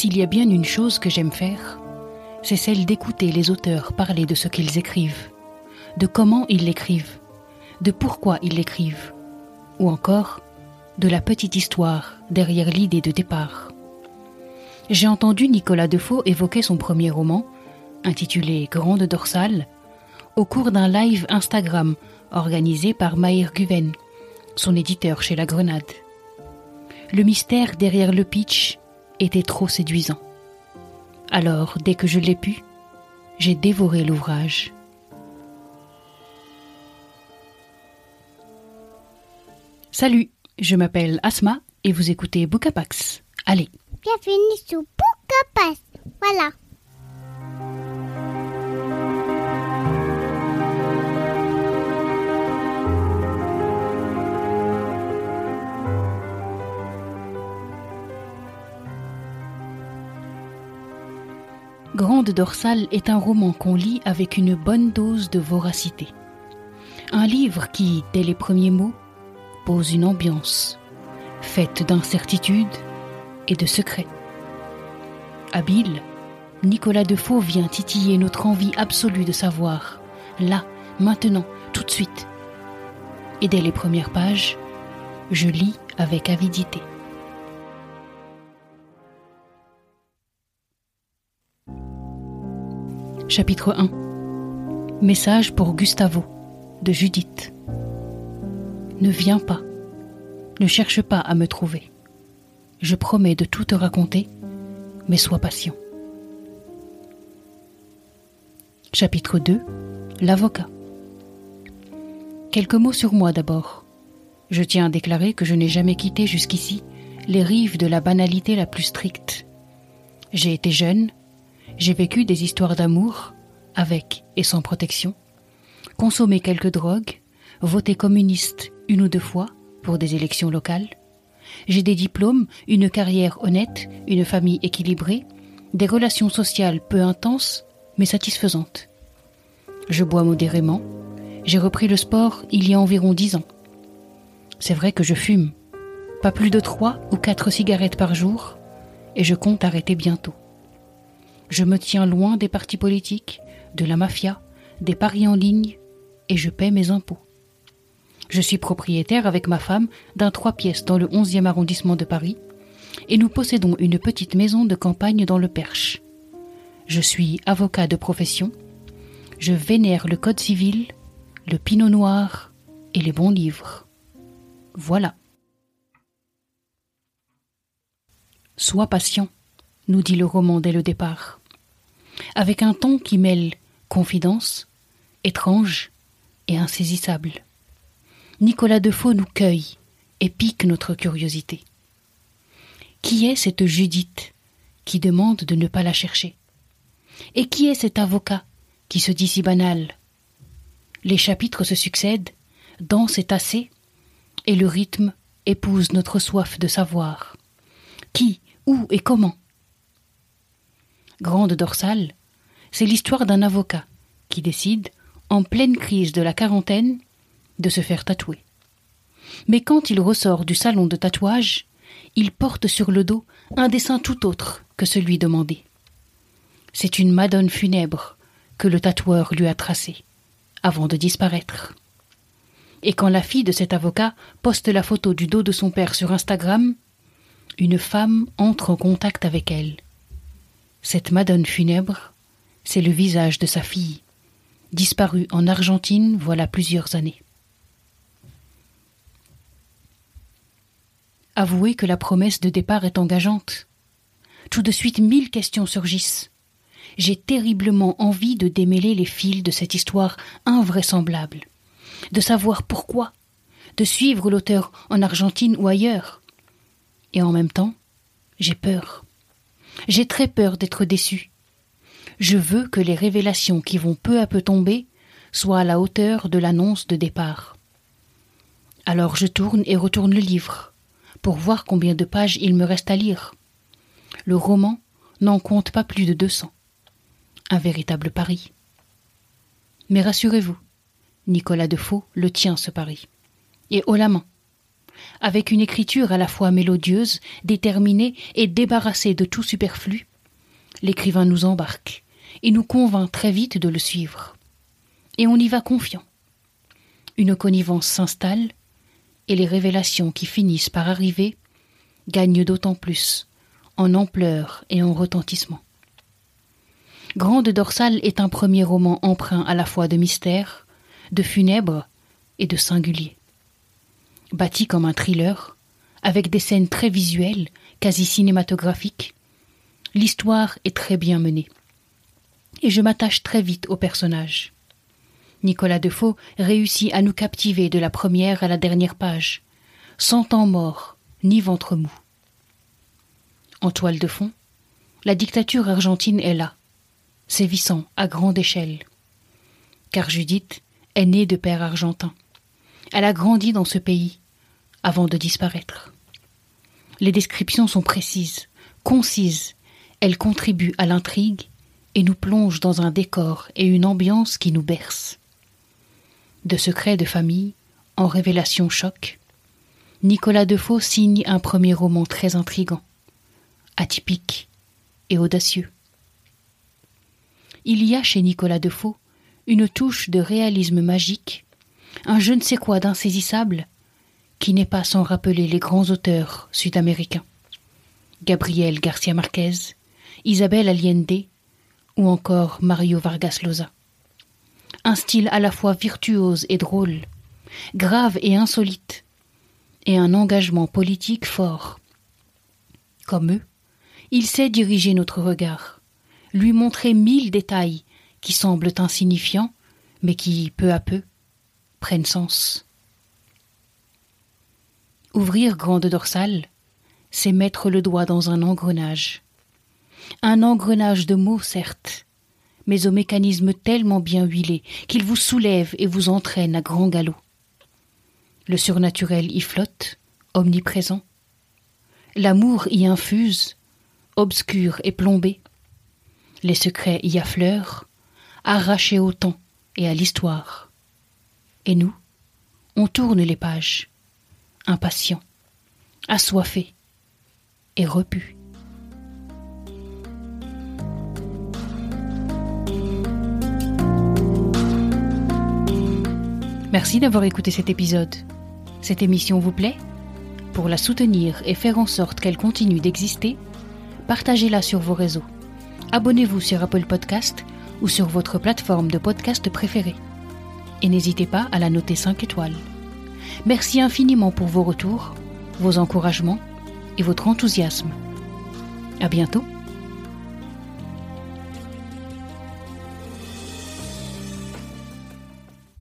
S'il y a bien une chose que j'aime faire, c'est celle d'écouter les auteurs parler de ce qu'ils écrivent, de comment ils l'écrivent, de pourquoi ils l'écrivent, ou encore de la petite histoire derrière l'idée de départ. J'ai entendu Nicolas Defoe évoquer son premier roman, intitulé Grande dorsale, au cours d'un live Instagram organisé par Maïr Guven, son éditeur chez La Grenade. Le mystère derrière le pitch était trop séduisant. Alors, dès que je l'ai pu, j'ai dévoré l'ouvrage. Salut, je m'appelle Asma et vous écoutez Bookapax. Allez. Bienvenue sur Bookapax. Voilà. Grande dorsale est un roman qu'on lit avec une bonne dose de voracité. Un livre qui, dès les premiers mots, pose une ambiance, faite d'incertitude et de secrets. Habile, Nicolas Defoe vient titiller notre envie absolue de savoir, là, maintenant, tout de suite. Et dès les premières pages, je lis avec avidité. Chapitre 1 Message pour Gustavo de Judith. Ne viens pas. Ne cherche pas à me trouver. Je promets de tout te raconter, mais sois patient. Chapitre 2 L'avocat. Quelques mots sur moi d'abord. Je tiens à déclarer que je n'ai jamais quitté jusqu'ici les rives de la banalité la plus stricte. J'ai été jeune, j'ai vécu des histoires d'amour, avec et sans protection, consommé quelques drogues, voté communiste une ou deux fois pour des élections locales. J'ai des diplômes, une carrière honnête, une famille équilibrée, des relations sociales peu intenses mais satisfaisantes. Je bois modérément. J'ai repris le sport il y a environ dix ans. C'est vrai que je fume, pas plus de trois ou quatre cigarettes par jour, et je compte arrêter bientôt. Je me tiens loin des partis politiques, de la mafia, des paris en ligne, et je paie mes impôts. Je suis propriétaire avec ma femme d'un trois pièces dans le 11e arrondissement de Paris, et nous possédons une petite maison de campagne dans le Perche. Je suis avocat de profession. Je vénère le Code civil, le Pinot Noir et les bons livres. Voilà. Sois patient, nous dit le roman dès le départ, avec un ton qui mêle confidence, étrange et insaisissable. Nicolas Defoe nous cueille et pique notre curiosité. Qui est cette Judith qui demande de ne pas la chercher? Et qui est cet avocat qui se dit si banal? Les chapitres se succèdent, denses et tassés, et le rythme épouse notre soif de savoir. Qui, où et comment Grande dorsale, c'est l'histoire d'un avocat qui décide, en pleine crise de la quarantaine, de se faire tatouer. Mais quand il ressort du salon de tatouage, il porte sur le dos un dessin tout autre que celui demandé. C'est une madone funèbre que le tatoueur lui a tracée, avant de disparaître. Et quand la fille de cet avocat poste la photo du dos de son père sur Instagram, une femme entre en contact avec elle. Cette madone funèbre, c'est le visage de sa fille, disparue en Argentine voilà plusieurs années. Avouez que la promesse de départ est engageante. Tout de suite mille questions surgissent. J'ai terriblement envie de démêler les fils de cette histoire invraisemblable, de savoir pourquoi, de suivre l'auteur en Argentine ou ailleurs. Et en même temps, j'ai peur. J'ai très peur d'être déçu. Je veux que les révélations qui vont peu à peu tomber soient à la hauteur de l'annonce de départ. Alors je tourne et retourne le livre, pour voir combien de pages il me reste à lire. Le roman n'en compte pas plus de deux cents. Un véritable pari. Mais rassurez-vous, Nicolas Defoe le tient ce pari. Et haut la main. Avec une écriture à la fois mélodieuse, déterminée et débarrassée de tout superflu, l'écrivain nous embarque et nous convainc très vite de le suivre. Et on y va confiant. Une connivence s'installe, et les révélations qui finissent par arriver gagnent d'autant plus en ampleur et en retentissement. Grande dorsale est un premier roman empreint à la fois de mystère, de funèbre et de singulier. Bâti comme un thriller, avec des scènes très visuelles, quasi cinématographiques, l'histoire est très bien menée. Et je m'attache très vite au personnage. Nicolas Defoe réussit à nous captiver de la première à la dernière page, sans temps mort ni ventre mou. En toile de fond, la dictature argentine est là, sévissant à grande échelle. Car Judith est née de père argentin. Elle a grandi dans ce pays avant de disparaître. Les descriptions sont précises, concises, elles contribuent à l'intrigue et nous plongent dans un décor et une ambiance qui nous bercent. De secrets de famille en révélation choc, Nicolas Defoe signe un premier roman très intrigant, atypique et audacieux. Il y a chez Nicolas Defoe une touche de réalisme magique, un je ne sais quoi d'insaisissable qui n'est pas sans rappeler les grands auteurs sud-américains. Gabriel Garcia Marquez, Isabelle Allende ou encore Mario Vargas Llosa. Un style à la fois virtuose et drôle, grave et insolite, et un engagement politique fort. Comme eux, il sait diriger notre regard, lui montrer mille détails qui semblent insignifiants, mais qui, peu à peu, prennent sens. Ouvrir grande dorsale, c'est mettre le doigt dans un engrenage. Un engrenage de mots, certes, mais au mécanisme tellement bien huilé qu'il vous soulève et vous entraîne à grand galop. Le surnaturel y flotte, omniprésent. L'amour y infuse, obscur et plombé. Les secrets y affleurent, arrachés au temps et à l'histoire. Et nous, on tourne les pages impatient, assoiffé et repu. Merci d'avoir écouté cet épisode. Cette émission vous plaît? Pour la soutenir et faire en sorte qu'elle continue d'exister, partagez-la sur vos réseaux. Abonnez-vous sur Apple Podcast ou sur votre plateforme de podcast préférée. Et n'hésitez pas à la noter 5 étoiles. Merci infiniment pour vos retours, vos encouragements et votre enthousiasme. À bientôt!